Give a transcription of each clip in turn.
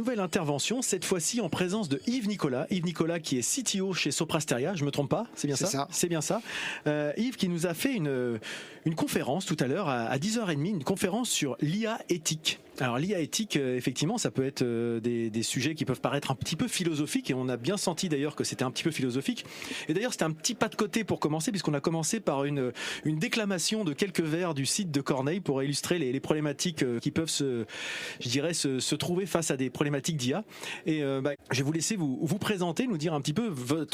Nouvelle intervention, cette fois-ci en présence de Yves Nicolas. Yves Nicolas qui est CTO chez Soprasteria, je me trompe pas, c'est bien ça, C'est bien ça. Euh, Yves qui nous a fait une, une conférence tout à l'heure à, 10h30, une conférence sur l'IA éthique. Alors l'IA éthique, euh, effectivement, ça peut être euh, des, sujets qui peuvent paraître un petit peu philosophiques et on a bien senti d'ailleurs que c'était un petit peu philosophique. Et d'ailleurs c'était un petit pas de côté pour commencer puisqu'on a commencé par une, une déclamation de quelques vers du site de Corneille pour illustrer les, problématiques qui peuvent se, je dirais, se, trouver face à des problématiques d'IA. Et euh, bah, je vais vous laisser vous, vous présenter, nous dire un petit peu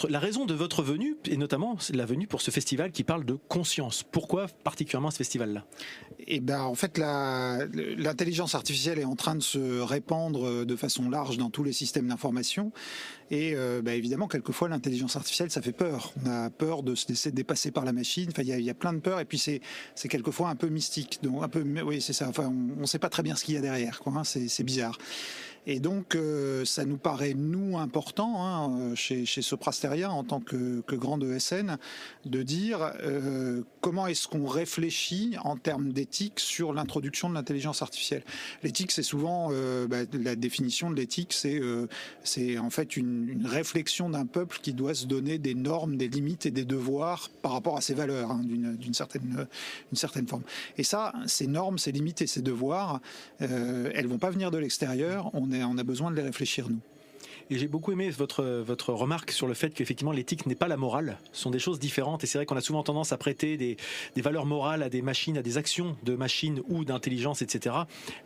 la raison de votre venue, et notamment la venue pour ce festival qui parle de conscience. Pourquoi particulièrement ce festival-là? Eh ben, en fait, l'intelligence artificielle est en train de se répandre de façon large dans tous les systèmes d'information. Et euh, bah, évidemment, quelquefois, l'intelligence artificielle, ça fait peur. On a peur de se laisser dépasser par la machine. Enfin, il y a, plein de peurs. Et puis, c'est quelquefois un peu mystique. Donc, un peu, oui, c'est ça. Enfin, on ne sait pas très bien ce qu'il y a derrière. Quoi, hein. C'est bizarre. Et donc, euh, ça nous paraît, nous, important, hein, euh, chez, chez Soprasteria, en tant que, que grande ESN, de dire euh, comment est-ce qu'on réfléchit en termes d'éthique sur l'introduction de l'intelligence artificielle. L'éthique, c'est souvent, bah, la définition de l'éthique, c'est c'est en fait une, réflexion d'un peuple qui doit se donner des normes, des limites et des devoirs par rapport à ses valeurs, hein, d'une certaine, une certaine forme. Et ça, ces normes, ces limites et ces devoirs, elles vont pas venir de l'extérieur. On a besoin de les réfléchir nous. Et j'ai beaucoup aimé votre, votre remarque sur le fait qu'effectivement l'éthique n'est pas la morale, ce sont des choses différentes. Et c'est vrai qu'on a souvent tendance à prêter des, des, valeurs morales à des machines, à des actions de machines ou d'intelligence, etc.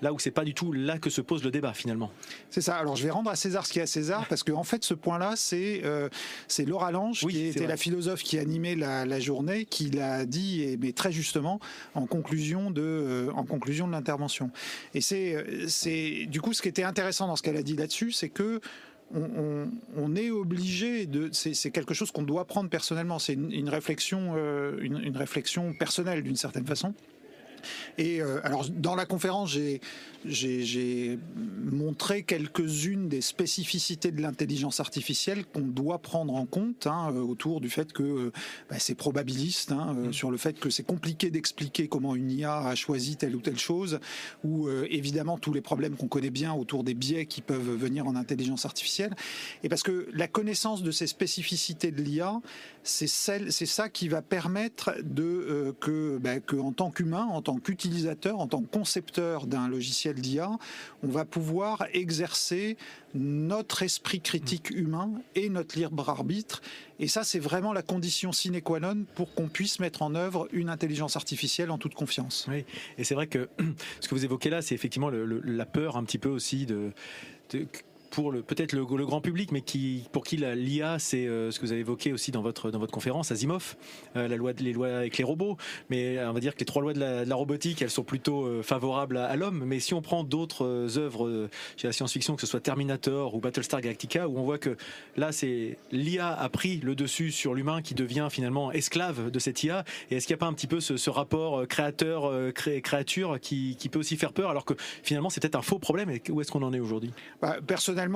Là où c'est pas du tout là que se pose le débat finalement. C'est ça. Alors je vais rendre à César ce qui est à César, parce qu'en en fait ce point-là, c'est euh, c'est Laura Lange, qui était la philosophe qui animait la, la journée, qui l'a dit, et, mais très justement, en conclusion de, euh, en conclusion de l'intervention. Et c'est, c'est du coup ce qui était intéressant dans ce qu'elle a dit là-dessus, c'est que on, est obligé de. C'est quelque chose qu'on doit prendre personnellement. C'est une, réflexion, euh, une, réflexion personnelle d'une certaine façon. Et euh, alors, dans la conférence, j'ai montré quelques-unes des spécificités de l'intelligence artificielle qu'on doit prendre en compte hein, euh, autour du fait que euh, bah, c'est probabiliste, hein, mm. sur le fait que c'est compliqué d'expliquer comment une IA a choisi telle ou telle chose, ou évidemment tous les problèmes qu'on connaît bien autour des biais qui peuvent venir en intelligence artificielle. Et parce que la connaissance de ces spécificités de l'IA, c'est ça qui va permettre de que, bah, que, en tant qu'humain, en tant tant qu'utilisateur, en tant que concepteur d'un logiciel d'IA, on va pouvoir exercer notre esprit critique humain et notre libre arbitre. Et ça, c'est vraiment la condition sine qua non pour qu'on puisse mettre en œuvre une intelligence artificielle en toute confiance. Oui, et c'est vrai que ce que vous évoquez là, c'est effectivement la peur un petit peu aussi de pour peut-être le, grand public, mais pour qui l'IA, c'est euh, ce que vous avez évoqué aussi dans votre, conférence, Asimov, euh, la loi, les lois avec les robots. Mais euh, on va dire que les trois lois de la, robotique, elles sont plutôt favorables à, l'homme. Mais si on prend d'autres œuvres chez la science-fiction, que ce soit Terminator ou Battlestar Galactica, où on voit que là, c'est l'IA a pris le dessus sur l'humain qui devient finalement esclave de cette IA. Et est-ce qu'il n'y a pas un petit peu ce, rapport créateur-créature qui, peut aussi faire peur, alors que finalement, c'est peut-être un faux problème? Où est-ce qu'on en est aujourd'hui? Bah,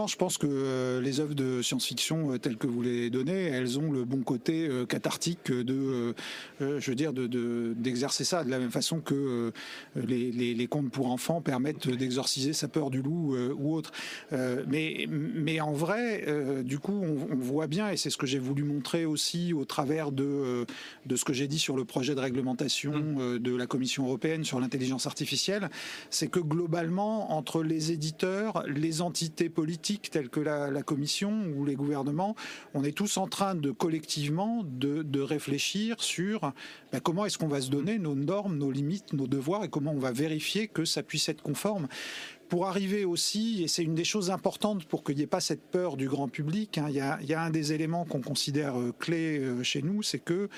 je pense que euh, les œuvres de science-fiction euh, telles que vous les donnez, elles ont le bon côté euh, cathartique de, je veux dire, d'exercer ça de la même façon que les, contes pour enfants permettent d'exorciser sa peur du loup ou autre. mais, mais en vrai, du coup, on, voit bien, et c'est ce que j'ai voulu montrer aussi au travers de, de ce que j'ai dit sur le projet de réglementation mmh. de la Commission européenne sur l'intelligence artificielle, c'est que globalement, entre les éditeurs, les entités politiques, politiques telles que la, Commission ou les gouvernements, on est tous en train de collectivement de, réfléchir sur ben, comment est-ce qu'on va se donner nos normes, nos limites, nos devoirs et comment on va vérifier que ça puisse être conforme. Pour arriver aussi, et c'est une des choses importantes pour qu'il n'y ait pas cette peur du grand public, hein, il, y a, un des éléments qu'on considère euh, clé euh, chez nous, c'est que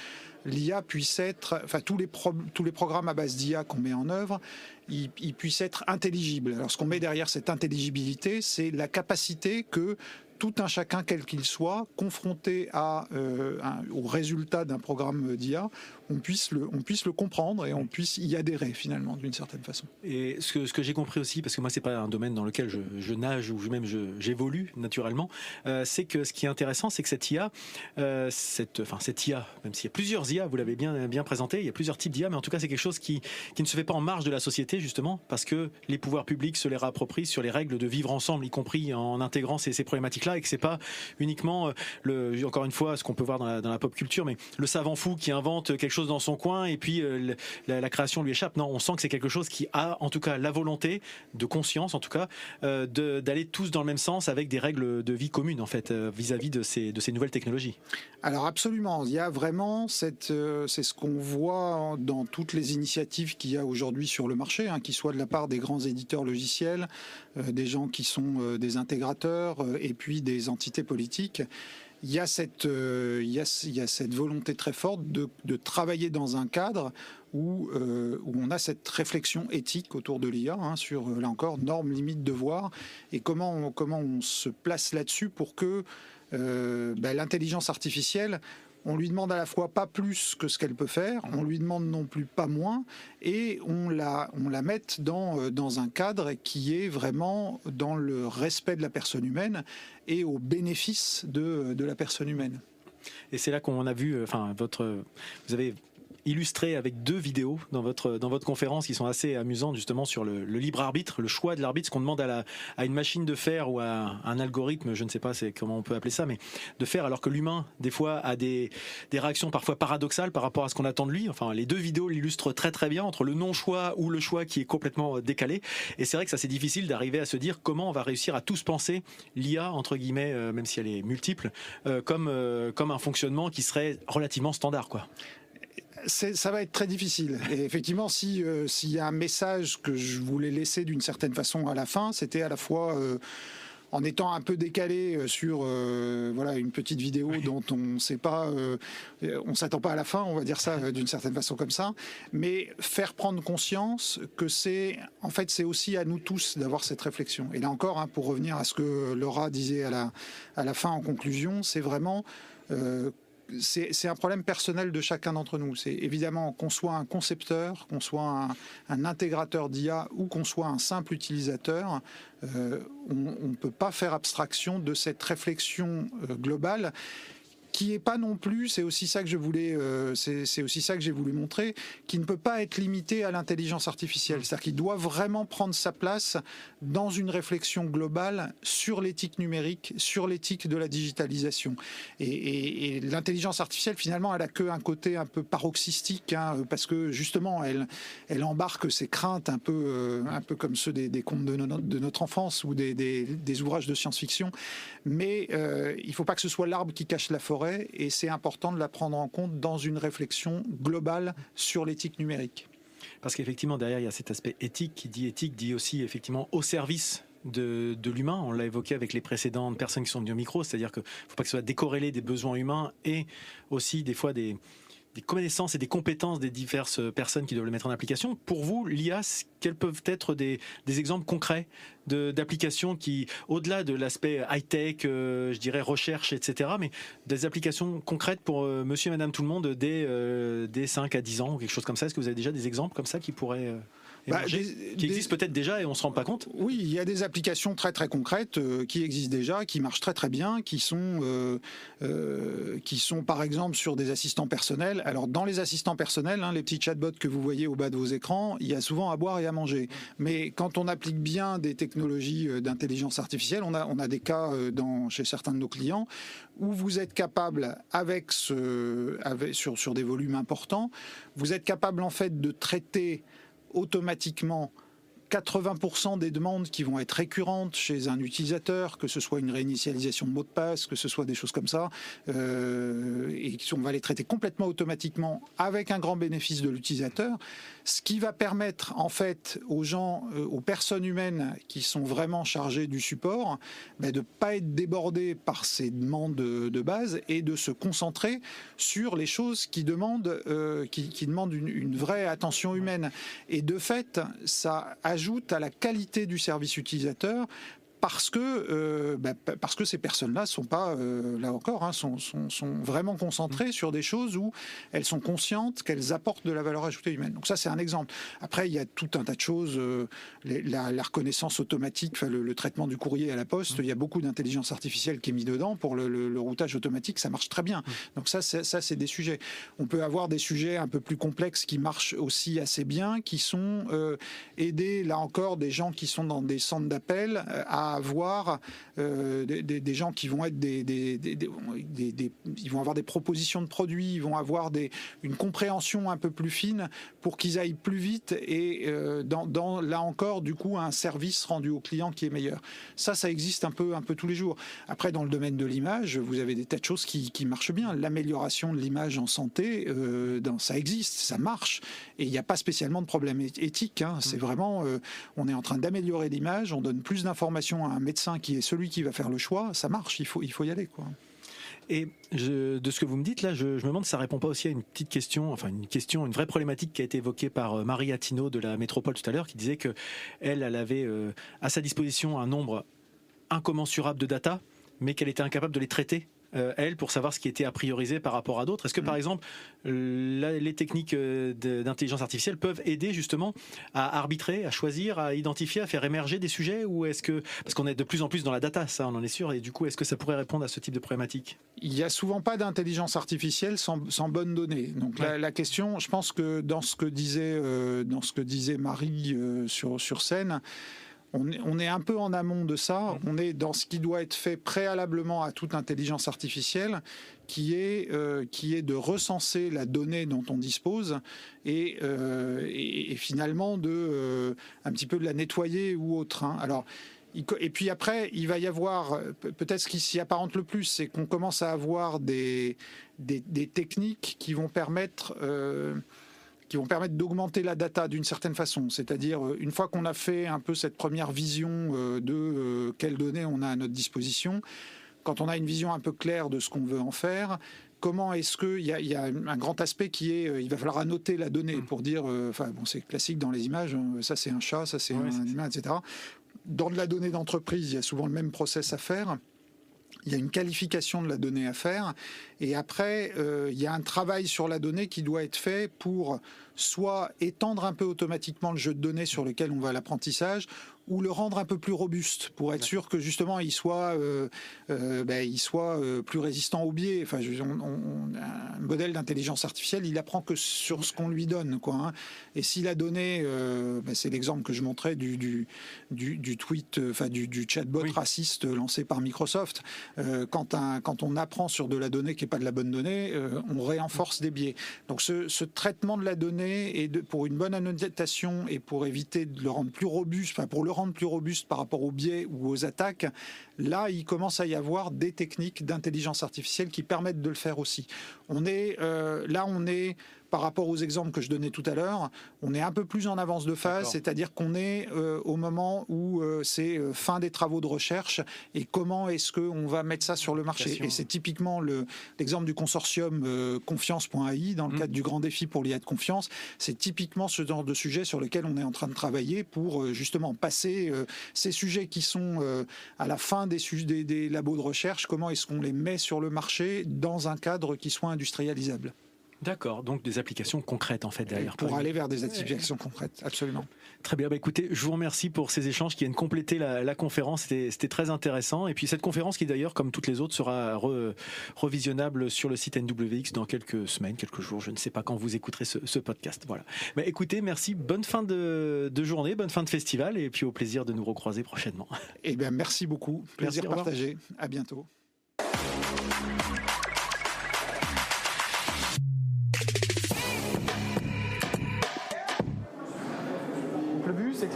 l'IA puisse être, enfin tous les, tous les programmes à base d'IA qu'on met en œuvre, ils, puissent être intelligibles. Alors ce qu'on met derrière cette intelligibilité, c'est la capacité que tout un chacun, quel qu'il soit, confronté à, au résultat d'un programme d'IA, on puisse le, on puisse le comprendre et on puisse y adhérer finalement d'une certaine façon. Et ce que, ce que j'ai compris aussi, parce que moi c'est pas un domaine dans lequel je, nage ou même j'évolue naturellement, euh, c'est que ce qui est intéressant, c'est que cette IA, euh, cette, enfin cette IA, même s'il y a plusieurs IA, vous l'avez bien bien présenté, il y a plusieurs types d'IA, mais en tout cas c'est quelque chose qui, qui ne se fait pas en marge de la société justement, parce que les pouvoirs publics se les réapproprient sur les règles de vivre ensemble, y compris en intégrant ces, ces problématiques-là, et que c'est pas uniquement euh, le, encore une fois, ce qu'on peut voir dans la, dans la pop culture, mais le savant fou qui invente quelque chose dans son coin et puis euh, la, création lui échappe. Non, on sent que c'est quelque chose qui a en tout cas la volonté de conscience, en tout cas, euh, d'aller tous dans le même sens avec des règles de vie communes en fait euh, vis-à-vis de ces nouvelles technologies. Alors absolument, il y a vraiment cette c'est ce qu'on voit dans toutes les initiatives qu'il y a aujourd'hui sur le marché, hein, qui soient de la part des grands éditeurs logiciels, des gens qui sont des intégrateurs et puis des entités politiques il y a cette, euh, il, y a, cette volonté très forte de, travailler dans un cadre où, euh, où, on a cette réflexion éthique autour de l'IA hein, sur, là encore, normes, limites, devoirs, et comment on, se place là-dessus pour que euh, ben, l'intelligence artificielle on lui demande à la fois pas plus que ce qu'elle peut faire, on lui demande non plus pas moins, et on la, on met dans, euh, dans un cadre qui est vraiment dans le respect de la personne humaine et au bénéfice de, la personne humaine. Et c'est là qu'on a vu, euh, enfin, votre, illustré avec deux vidéos dans votre dans votre conférence qui sont assez amusantes justement sur le, libre arbitre, le choix de l'arbitre, ce qu'on demande à la à une machine de faire ou à un algorithme, je ne sais pas c'est comment on peut appeler ça, mais de faire alors que l'humain des fois a des des réactions parfois paradoxales par rapport à ce qu'on attend de lui. Enfin, les deux vidéos l'illustrent très très bien entre le non choix ou le choix qui est complètement décalé. Et c'est vrai que ça c'est difficile d'arriver à se dire comment on va réussir à tous penser l'IA entre guillemets, euh, même si elle est multiple, euh, comme euh, comme un fonctionnement qui serait relativement standard quoi ça va être très difficile. Et effectivement, si euh, s'il y a un message que je voulais laisser d'une certaine façon à la fin, c'était à la fois euh, en étant un peu décalé euh, sur voilà une petite vidéo dont on ne sait pas, on s'attend pas à la fin, on va dire ça d'une certaine façon comme ça, mais faire prendre conscience que c'est en fait c'est aussi à nous tous d'avoir cette réflexion. Et là encore, hein, pour revenir à ce que Laura disait à la à la fin en conclusion, c'est vraiment c'est un problème personnel de chacun d'entre nous. C'est évidemment qu'on soit un concepteur, qu'on soit un, intégrateur d'IA ou qu'on soit un simple utilisateur, euh, on ne peut pas faire abstraction de cette réflexion euh, globale qui est pas non plus, c'est aussi ça que je voulais, euh, c'est aussi ça que j'ai voulu montrer, qui ne peut pas être limité à l'intelligence artificielle. C'est-à-dire qu'il doit vraiment prendre sa place dans une réflexion globale sur l'éthique numérique, sur l'éthique de la digitalisation. Et, l'intelligence artificielle, finalement, elle a que un côté un peu paroxystique, hein, parce que justement, elle, embarque ses craintes un peu, euh, un peu comme ceux des, contes de, notre enfance ou des, des, ouvrages de science-fiction. Mais euh, il ne faut pas que ce soit l'arbre qui cache la forêt et c'est important de la prendre en compte dans une réflexion globale sur l'éthique numérique. Parce qu'effectivement, derrière, il y a cet aspect éthique qui dit éthique, dit aussi effectivement au service de, l'humain. On l'a évoqué avec les précédentes personnes qui sont venues au micro, c'est-à-dire qu'il ne faut pas que ce soit décorrélé des besoins humains et aussi des fois des, des connaissances et des compétences des diverses personnes qui doivent le mettre en application. Pour vous, l'IA, quels peuvent être des, exemples concrets d'applications qui, au-delà de l'aspect high-tech, euh, je dirais recherche, etc., mais des applications concrètes pour euh, monsieur et madame tout le monde dès, euh, dès 5 à 10 ans ou quelque chose comme ça? Est-ce que vous avez déjà des exemples comme ça qui pourraient bah, qui existent peut-être déjà et on se rend pas compte Oui, il y a des applications très très concrètes euh, qui existent déjà, qui marchent très très bien, qui sont euh, euh, qui sont par exemple sur des assistants personnels. Alors dans les assistants personnels, hein, les petits chatbots que vous voyez au bas de vos écrans, il y a souvent à boire et à manger. Mais quand on applique bien des technologies d'intelligence artificielle, on a on a des cas dans chez certains de nos clients où vous êtes capable avec ce avec, sur sur des volumes importants, vous êtes capable en fait de traiter automatiquement 80% des demandes qui vont être récurrentes chez un utilisateur, que ce soit une réinitialisation de mot de passe, que ce soit des choses comme ça, euh, et on va les traiter complètement automatiquement avec un grand bénéfice de l'utilisateur, ce qui va permettre en fait aux gens, euh, aux personnes humaines qui sont vraiment chargées du support, ben, de ne pas être débordés par ces demandes de, base et de se concentrer sur les choses qui demandent, euh, qui, demandent une, une vraie attention humaine. Et de fait, ça a ajoute à la qualité du service utilisateur parce que, bah, parce que ces personnes-là sont pas, là encore, hein, sont, vraiment concentrées sur des choses où elles sont conscientes qu'elles apportent de la valeur ajoutée humaine. Donc ça, c'est un exemple. Après, il y a tout un tas de choses, la, reconnaissance automatique, le, traitement du courrier à la poste, il y a beaucoup d'intelligence artificielle qui est mis dedans pour le, routage automatique, ça marche très bien. Donc ça, ça c'est des sujets. On peut avoir des sujets un peu plus complexes qui marchent aussi assez bien, qui sont euh, aider, là encore, des gens qui sont dans des centres d'appel euh, à avoir euh, des, gens qui vont être des, ils vont avoir des propositions de produits, ils vont avoir des, une compréhension un peu plus fine pour qu'ils aillent plus vite et dans, dans, là encore, du coup, un service rendu au client qui est meilleur. Ça, ça existe un peu, un peu tous les jours. Après, dans le domaine de l'image, vous avez des tas de choses qui, qui marchent bien. L'amélioration de l'image en santé, dans, ça existe, ça marche, et il n'y a pas spécialement de problème éthique. Hein. C'est mm. vraiment, euh, on est en train d'améliorer l'image, on donne plus d'informations à un médecin qui est celui qui va faire le choix, ça marche, il faut, il faut y aller. Quoi. Et de ce que vous me dites là, je, me demande si ça répond pas aussi à une petite question, enfin une question, une vraie problématique qui a été évoquée par euh, Marie Attino de la Métropole tout à l'heure, qui disait que elle, avait euh, à sa disposition un nombre incommensurable de data, mais qu'elle était incapable de les traiter euh, elle, pour savoir ce qui était a priorisé par rapport à d'autres Est-ce que, par mm. exemple, les techniques euh, d'intelligence artificielle peuvent aider justement à arbitrer, à choisir, à identifier, à faire émerger des sujets Ou est-ce que, parce qu'on est de plus en plus dans la data, ça, on en est sûr, et du coup, est-ce que ça pourrait répondre à ce type de problématique? Il n'y a souvent pas d'intelligence artificielle sans, bonnes données. Donc la, question, je pense que dans ce que disait, euh, dans ce que disait Marie sur, sur scène, on est, un peu en amont de ça. On est dans ce qui doit être fait préalablement à toute intelligence artificielle, qui est, euh, qui est de recenser la donnée dont on dispose et, euh, finalement de euh, un petit peu de la nettoyer ou autre. Hein. Alors, et puis après, il va y avoir peut-être ce qui s'y apparente le plus, c'est qu'on commence à avoir des, des, techniques qui vont permettre qui vont permettre d'augmenter la data d'une certaine façon. C'est-à-dire, euh, une fois qu'on a fait un peu cette première vision euh, de euh, quelles données on a à notre disposition, quand on a une vision un peu claire de ce qu'on veut en faire, comment est-ce qu'il y, y, a un grand aspect qui est, il va falloir annoter la donnée pour dire, enfin bon, c'est classique dans les images, hein, ça c'est un chat, ça c'est un humain, etc. Dans de la donnée d'entreprise, il y a souvent le même process à faire il y a une qualification de la donnée à faire, et après, euh, il y a un travail sur la donnée qui doit être fait pour soit étendre un peu automatiquement le jeu de données sur lequel on va à l'apprentissage, ou le rendre un peu plus robuste pour être sûr que justement il soit, euh, euh, ben, il soit euh, plus résistant au biais. Enfin, un modèle d'intelligence artificielle, il apprend que sur ce qu'on lui donne, quoi. Hein. Et s'il a donné, ben, c'est l'exemple que je montrais du du, du, tweet, enfin du, du chatbot raciste lancé par Microsoft. quand un, quand on apprend sur de la donnée qui n'est pas de la bonne donnée, on renforce des biais. Donc ce, ce, traitement de la donnée et pour une bonne annotation et pour éviter de le rendre plus robuste, enfin pour le rendre plus robuste par rapport aux biais ou aux attaques, là, il commence à y avoir des techniques d'intelligence artificielle qui permettent de le faire aussi. On est euh, là, on est par rapport aux exemples que je donnais tout à l'heure, on est un peu plus en avance de phase, c'est-à-dire qu'on est, euh, au moment où euh, c'est euh, fin des travaux de recherche et comment est-ce qu'on va mettre ça sur le marché. Et c'est typiquement l'exemple du consortium confiance.ai dans le mmh. cadre du grand défi pour l'IA de confiance. C'est typiquement ce genre de sujet sur lequel on est en train de travailler pour justement passer ces sujets qui sont à la fin des, des, des labos de recherche, comment est-ce qu'on les met sur le marché dans un cadre qui soit industrialisable? D'accord, donc des applications concrètes en fait derrière. Pour aller vers des applications concrètes, absolument. Très bien, bah écoutez, je vous remercie pour ces échanges qui viennent compléter la, conférence, c'était très intéressant. Et puis cette conférence qui d'ailleurs, comme toutes les autres, sera revisionnable sur le site NWX dans quelques semaines, quelques jours, je ne sais pas quand vous écouterez ce, podcast. Voilà. Bah écoutez, merci, bonne fin de, journée, bonne fin de festival, et puis au plaisir de nous recroiser prochainement. Eh bien, merci beaucoup, plaisir partagé, à bientôt.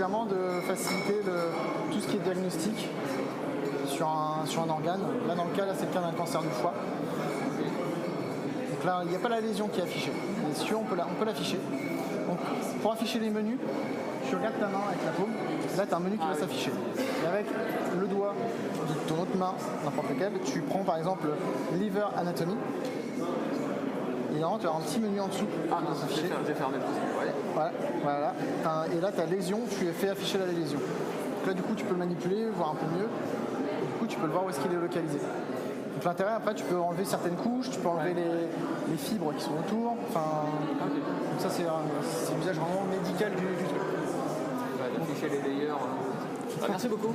De faciliter tout ce qui est diagnostic sur un, sur un organe. Là, dans le cas, là, c'est le cas d'un cancer du foie. Donc là, il n'y a pas la lésion qui est affichée. Mais si on peut l'afficher. Donc, pour afficher les menus, tu regardes ta main avec la paume. Là, tu as un menu qui va s'afficher. Et avec le doigt de ton autre main, n'importe lequel, tu prends par exemple Liver Anatomy tu as un petit menu en dessous. Ah, j'ai fermé le Voilà, voilà. Et là, tu as lésion, tu fais afficher la lésion. là, du coup, tu peux le manipuler, voir un peu mieux. Du coup, tu peux le voir où est-ce qu'il est localisé. Donc l'intérêt, après, tu peux enlever certaines couches, tu peux enlever les, fibres qui sont autour. Enfin, donc ça, c'est l'usage vraiment médical du, truc. les layers. Euh. merci beaucoup.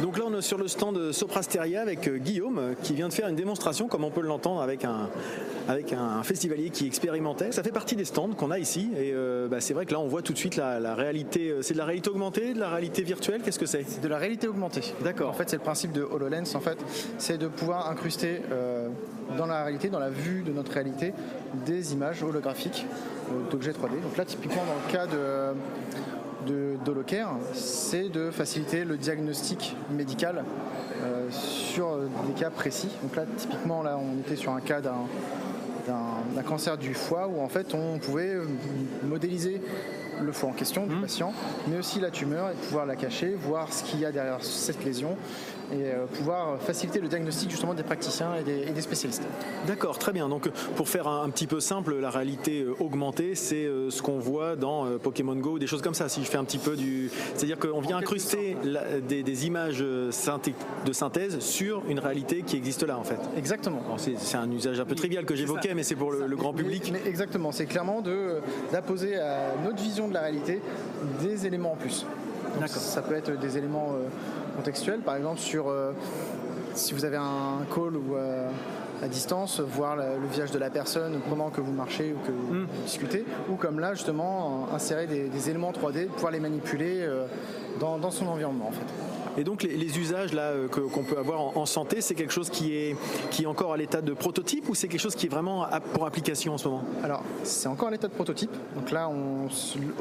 Donc là, on est sur le stand de Soprasteria avec euh, Guillaume euh, qui vient de faire une démonstration, comme on peut l'entendre, avec un, avec un festivalier qui expérimentait. Ça fait partie des stands qu'on a ici. Et euh, bah, c'est vrai que là, on voit tout de suite la, réalité. C'est de la réalité augmentée, de la réalité virtuelle Qu'est-ce que c'est? C'est de la réalité augmentée. D'accord. En fait, c'est le principe de HoloLens. En fait, c'est de pouvoir incruster dans la réalité, dans la vue de notre réalité, des images holographiques d'objets 3D. Donc là, typiquement, dans le cas de de d'Holocare, c'est de faciliter le diagnostic médical euh, sur des cas précis. Donc là, typiquement, là, on était sur un cas d'un d'un cancer du foie où en fait on pouvait modéliser le foie en question du mmh. patient, mais aussi la tumeur et pouvoir la cacher, voir ce qu'il y a derrière cette lésion et euh, pouvoir faciliter le diagnostic justement des praticiens et des, spécialistes. D'accord, très bien. Donc pour faire un, petit peu simple, la réalité euh, augmentée, c'est euh, ce qu'on voit dans Pokémon Go, des choses comme ça. Si je fais un petit peu du, c'est-à-dire qu'on vient incruster des, images de synthèse sur une réalité qui existe là en fait. Exactement. C'est un usage un peu trivial que j'évoquais, mais c'est pour le, grand public. exactement, c'est clairement d'apposer à notre vision de la réalité des éléments en plus. Ça peut être des éléments contextuel, par exemple sur euh, si vous avez un call ou euh, à distance, voir le, visage de la personne pendant que vous marchez ou que vous hmm. discutez, ou comme là justement insérer des, éléments 3D, pouvoir les manipuler euh, dans, dans son environnement en fait. Et donc les, usages là euh, qu'on peut avoir en, santé, c'est quelque chose qui est, qui est encore à l'état de prototype ou c'est quelque chose qui est vraiment pour application en ce moment? Alors c'est encore à l'état de prototype. Donc là, on,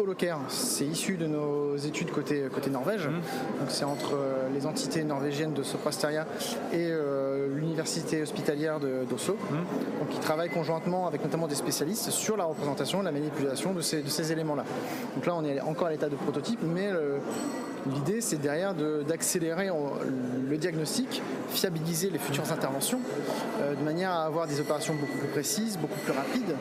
Holocare, c'est issu de nos études côté, côté Norvège. Mmh. Donc c'est entre euh, les entités norvégiennes de Soprasteria et euh, l'université hospitalière d'Oslo. Mmh. Donc ils travaillent conjointement avec notamment des spécialistes sur la représentation, la manipulation de ces, de ces éléments-là. Donc là, on est encore à l'état de prototype, mais L'idée, c'est derrière d'accélérer le diagnostic, fiabiliser les futures interventions, euh, de manière à avoir des opérations beaucoup plus précises, beaucoup plus rapides,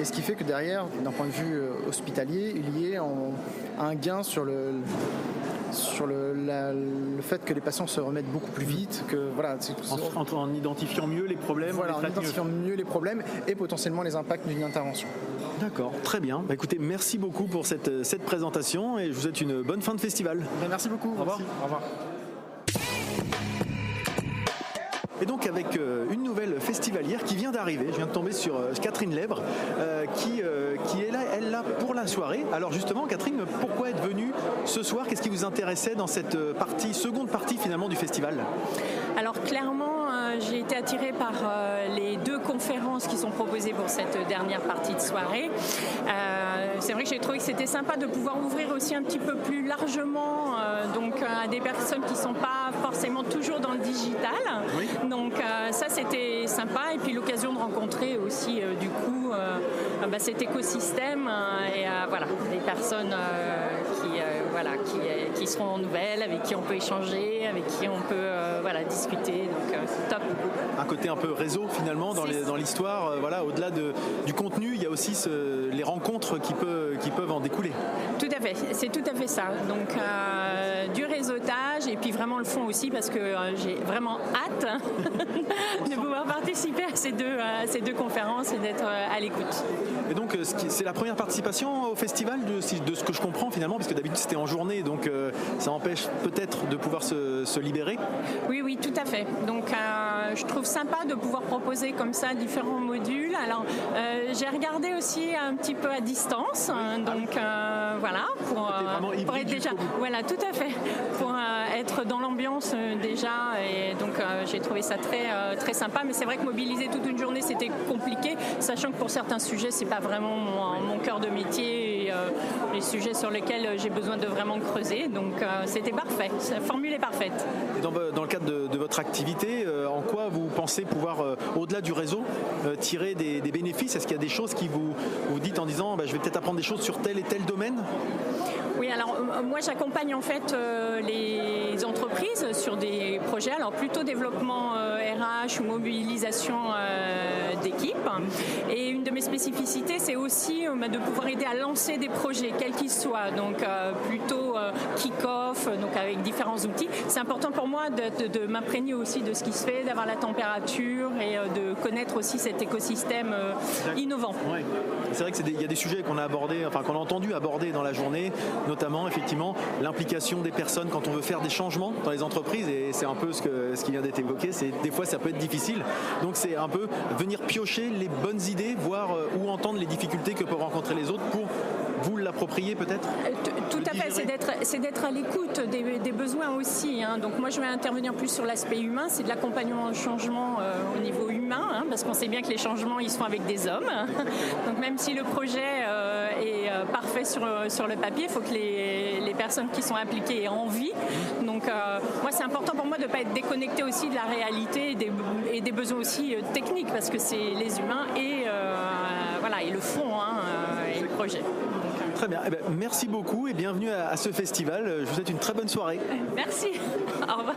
et ce qui fait que derrière, d'un point de vue euh, hospitalier, il y ait un gain sur le, sur le, fait que les patients se remettent beaucoup plus vite, que voilà, en, identifiant mieux les problèmes, voilà, en identifiant mieux. les problèmes et potentiellement les impacts d'une intervention. D'accord, très bien. Bah, écoutez, merci beaucoup pour cette, cette présentation et je vous souhaite une bonne fin de festival. Ben, merci beaucoup. Au revoir. Au revoir. Et donc avec euh, une nouvelle festivalière qui vient d'arriver, je viens de tomber sur euh, Catherine Lèbre, euh, qui, qui est là, elle là pour la soirée. Alors justement, Catherine, pourquoi être venue ce soir? Qu'est-ce qui vous intéressait dans cette partie, seconde partie finalement du festival? Alors clairement, j'ai été attirée par les deux conférences qui sont proposées pour cette dernière partie de soirée. c'est vrai que j'ai trouvé que c'était sympa de pouvoir ouvrir aussi un petit peu plus largement donc à des personnes qui ne sont pas forcément toujours dans le digital. Donc euh, ça c'était sympa et puis l'occasion de rencontrer aussi euh, du coup euh, bah, cet écosystème et voilà des personnes qui voilà qui, qui, seront nouvelles, avec qui on peut échanger, avec qui on peut voilà discuter. Donc top. Un côté un peu réseau finalement dans l'histoire. voilà au-delà de, du contenu, il y a aussi les rencontres qui, peut, qui peuvent en découler. Tout à fait, c'est tout à fait ça. Donc du réseautage et puis vraiment le fond aussi parce que j'ai vraiment hâte de pouvoir participer à ces deux, ces deux conférences et d'être euh, à l'écoute. Et donc, euh, c'est la première participation au festival, de, de, ce que je comprends finalement, parce que d'habitude c'était en journée, donc euh, ça empêche peut-être de pouvoir se, se, libérer? Oui, oui, tout à fait. Donc, je trouve sympa de pouvoir proposer comme ça différents modules. Alors, j'ai regardé aussi un petit peu à distance, hein, donc voilà, pour, pour être déjà. Voilà, tout à fait. Pour être dans l'ambiance déjà, et donc j'ai trouvé ça très, euh, très sympa. Mais c'est vrai que mobiliser toute une journée, c'était compliqué, sachant que pour certains sujets, c'est pas vraiment mon, cœur de métier euh, les sujets sur lesquels j'ai besoin de vraiment creuser. Donc euh, c'était parfait, la formule est parfaite. Dans, le cadre de, votre activité, en quoi vous pensez pouvoir, au-delà du réseau, tirer des, bénéfices? Est-ce qu'il y a des choses qui vous, vous dites en disant bah, je vais peut-être apprendre des choses sur tel et tel domaine? Oui, alors moi j'accompagne en fait les entreprises sur des projets, alors plutôt développement RH ou mobilisation d'équipe. Et une de mes spécificités, c'est aussi bah, de pouvoir aider à lancer des projets, quels qu'ils soient. Donc plutôt kick-off, donc avec différents outils. C'est important pour moi de, m'imprégner aussi de ce qui se fait, d'avoir la température et de connaître aussi cet écosystème innovant. C'est vrai qu'il y a des sujets qu'on a abordés, enfin qu'on a entendu aborder dans la journée, notamment effectivement l'implication des personnes quand on veut faire des changements dans les entreprises et c'est un peu ce, que, ce qui vient d'être évoqué, c'est des fois ça peut être difficile. Donc c'est un peu venir piocher les bonnes idées, voir euh, ou entendre les difficultés que peuvent rencontrer les autres pour vous l'approprier peut-être? Euh, Tout à fait, c'est d'être à l'écoute des, besoins aussi. Hein. Donc moi je vais intervenir plus sur l'aspect humain, c'est de l'accompagnement au changement euh, au niveau humain, hein, parce qu'on sait bien que les changements ils sont avec des hommes. Donc même si le projet est parfait sur, sur le papier, il faut que les, les, personnes qui sont impliquées aient envie. Donc moi c'est important pour moi de ne pas être déconnecté aussi de la réalité et des, et des besoins aussi techniques, parce que c'est les humains et, voilà, et le fond hein, et le projet. Très bien. Eh ben, merci beaucoup et bienvenue à, à ce festival. Je vous souhaite une très bonne soirée. Merci. Au revoir.